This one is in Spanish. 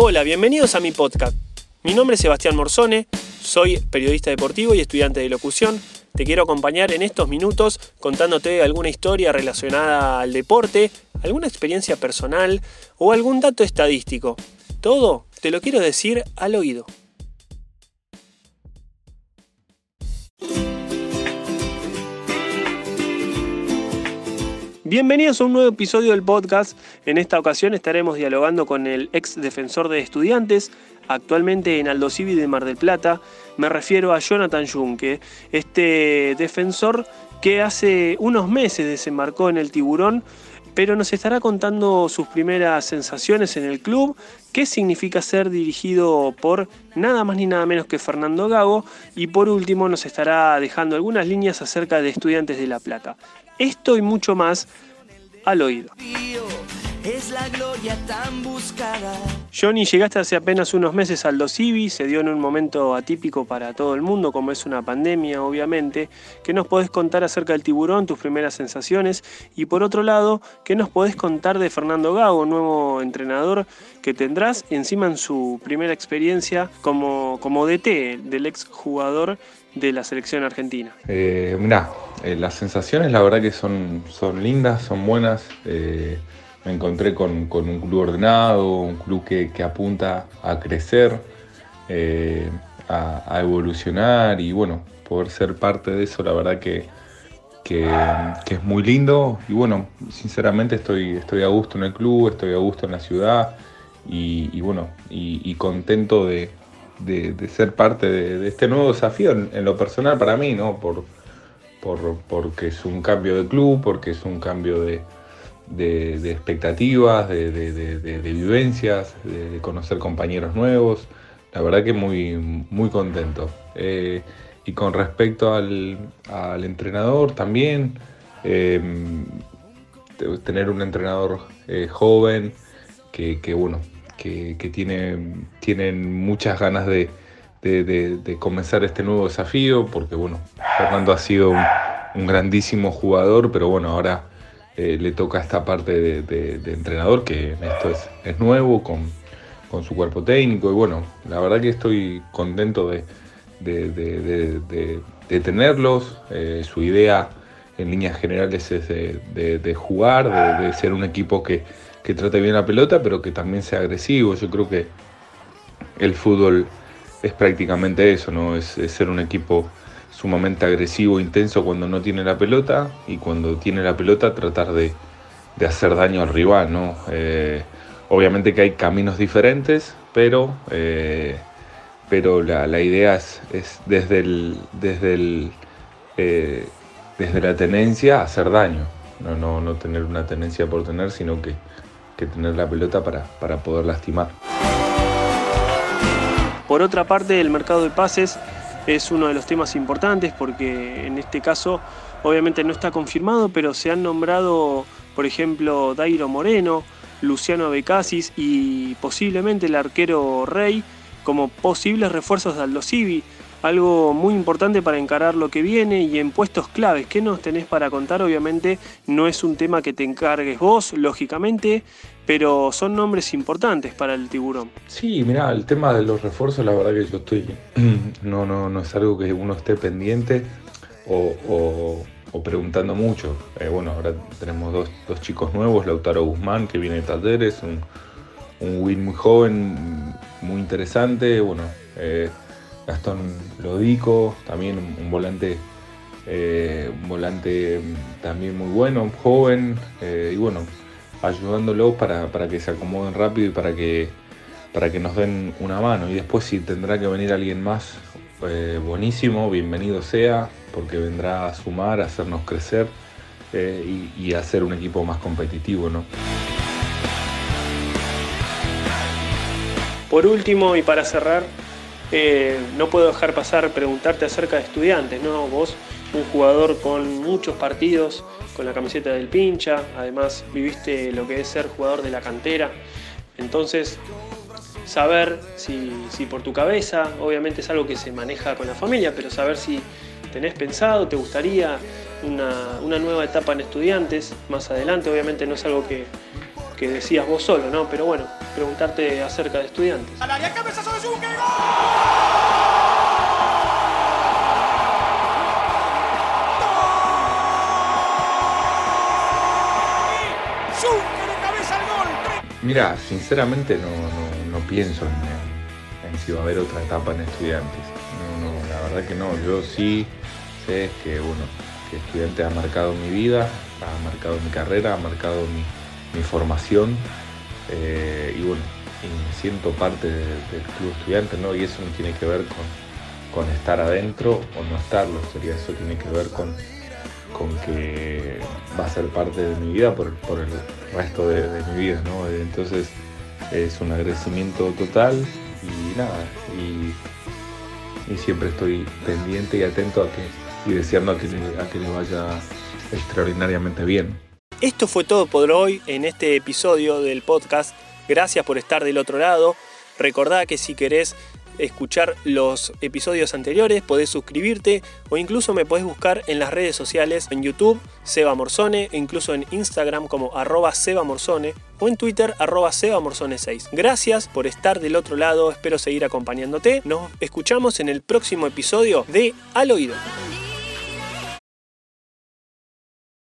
Hola, bienvenidos a mi podcast. Mi nombre es Sebastián Morzone, soy periodista deportivo y estudiante de locución. Te quiero acompañar en estos minutos contándote alguna historia relacionada al deporte, alguna experiencia personal o algún dato estadístico. Todo te lo quiero decir al oído. Bienvenidos a un nuevo episodio del podcast. En esta ocasión estaremos dialogando con el ex defensor de estudiantes, actualmente en Aldo Civi de Mar del Plata. Me refiero a Jonathan Junque, este defensor que hace unos meses desembarcó en el Tiburón, pero nos estará contando sus primeras sensaciones en el club, qué significa ser dirigido por nada más ni nada menos que Fernando Gago y por último nos estará dejando algunas líneas acerca de estudiantes de La Plata. Esto y mucho más al oído. Es la gloria tan buscada. Johnny, llegaste hace apenas unos meses al Dosivi, se dio en un momento atípico para todo el mundo, como es una pandemia, obviamente. ¿Qué nos podés contar acerca del tiburón, tus primeras sensaciones? Y por otro lado, ¿qué nos podés contar de Fernando Gago, nuevo entrenador que tendrás encima en su primera experiencia como, como DT del ex jugador de la selección argentina? Eh, mirá, eh, las sensaciones la verdad que son, son lindas, son buenas. Eh, me encontré con, un club ordenado, un club que, apunta a crecer, eh, a, evolucionar y bueno, poder ser parte de eso la verdad que, que, es muy lindo y bueno, sinceramente estoy, estoy a gusto en el club, estoy a gusto en la ciudad y, bueno, y, contento de, ser parte de, este nuevo desafío en, lo personal para mí, ¿no? Por, porque es un cambio de club, porque es un cambio de, expectativas, de, vivencias, de, conocer compañeros nuevos. La verdad que muy, muy contento. Eh, y con respecto al, entrenador también, eh, tener un entrenador eh, joven que, bueno, que, tiene, tienen muchas ganas de, de, comenzar este nuevo desafío, porque bueno, Fernando ha sido un, grandísimo jugador, pero bueno, ahora eh, le toca esta parte de, entrenador, que esto es, es nuevo, con, su cuerpo técnico, y bueno, la verdad que estoy contento de, tenerlos, eh, su idea en líneas generales es de, jugar, de, ser un equipo que, que trate bien la pelota, pero que también sea agresivo. Yo creo que el fútbol es prácticamente eso, ¿no? Es, ser un equipo sumamente agresivo, intenso cuando no tiene la pelota y cuando tiene la pelota tratar de, hacer daño al rival, ¿no? Eh, obviamente que hay caminos diferentes, pero, eh, pero la, idea es, desde, el, desde, el, eh, desde la tenencia hacer daño, no, no, no, tener una tenencia por tener, sino que, tener la pelota para, para poder lastimar. Por otra parte, el mercado de pases es uno de los temas importantes porque en este caso obviamente no está confirmado, pero se han nombrado, por ejemplo, Dairo Moreno, Luciano Becasis y posiblemente el arquero Rey como posibles refuerzos de Aldo Civi algo muy importante para encarar lo que viene y en puestos claves. ¿Qué nos tenés para contar? Obviamente no es un tema que te encargues vos, lógicamente, pero son nombres importantes para el tiburón. Sí, mira, el tema de los refuerzos, la verdad que yo estoy, no, no, no es algo que uno esté pendiente o, preguntando mucho. Eh, bueno, ahora tenemos dos, chicos nuevos, Lautaro Guzmán, que viene de Talleres, un, un win muy joven, muy interesante, bueno. Eh, Gastón Lodico, también un, volante eh, un volante también muy bueno, joven, eh, y bueno, ayudándolo para, que se acomoden rápido y para que, para que nos den una mano. Y después si tendrá que venir alguien más, eh, buenísimo, bienvenido sea, porque vendrá a sumar, a hacernos crecer y, y, a hacer un equipo más competitivo. ¿no? Por último y para cerrar, eh, no puedo dejar pasar preguntarte acerca de estudiantes, ¿no? Vos, un jugador con muchos partidos, con la camiseta del pincha, además viviste lo que es ser jugador de la cantera. Entonces, saber si, por tu cabeza, obviamente es algo que se maneja con la familia, pero saber si tenés pensado, te gustaría una, una nueva etapa en estudiantes más adelante, obviamente no es algo que, que decías vos solo, ¿no? Pero bueno, preguntarte acerca de estudiantes. Mira, sinceramente no, pienso en, si va a haber otra etapa en estudiantes. No, no, la verdad que no. Yo sí sé que, bueno, que estudiante ha marcado mi vida, ha marcado mi carrera, ha marcado mi, formación. Eh, y bueno, y me siento parte del club estudiante, ¿no? Y eso no tiene que ver con, con estar adentro o no estarlo, sería eso tiene que ver con con que va a ser parte de mi vida por, el resto de, mi vida, ¿no? Entonces es un agradecimiento total y nada, y, siempre estoy pendiente y atento a que, y deseando a que, a que le vaya extraordinariamente bien. Esto fue todo por hoy en este episodio del podcast. Gracias por estar del otro lado. Recordá que si querés escuchar los episodios anteriores, podés suscribirte o incluso me podés buscar en las redes sociales, en YouTube, Seba Morzone, e incluso en Instagram como arroba Seba Morzone o en Twitter arroba Seba Morzone 6. Gracias por estar del otro lado, espero seguir acompañándote. Nos escuchamos en el próximo episodio de Al Oído.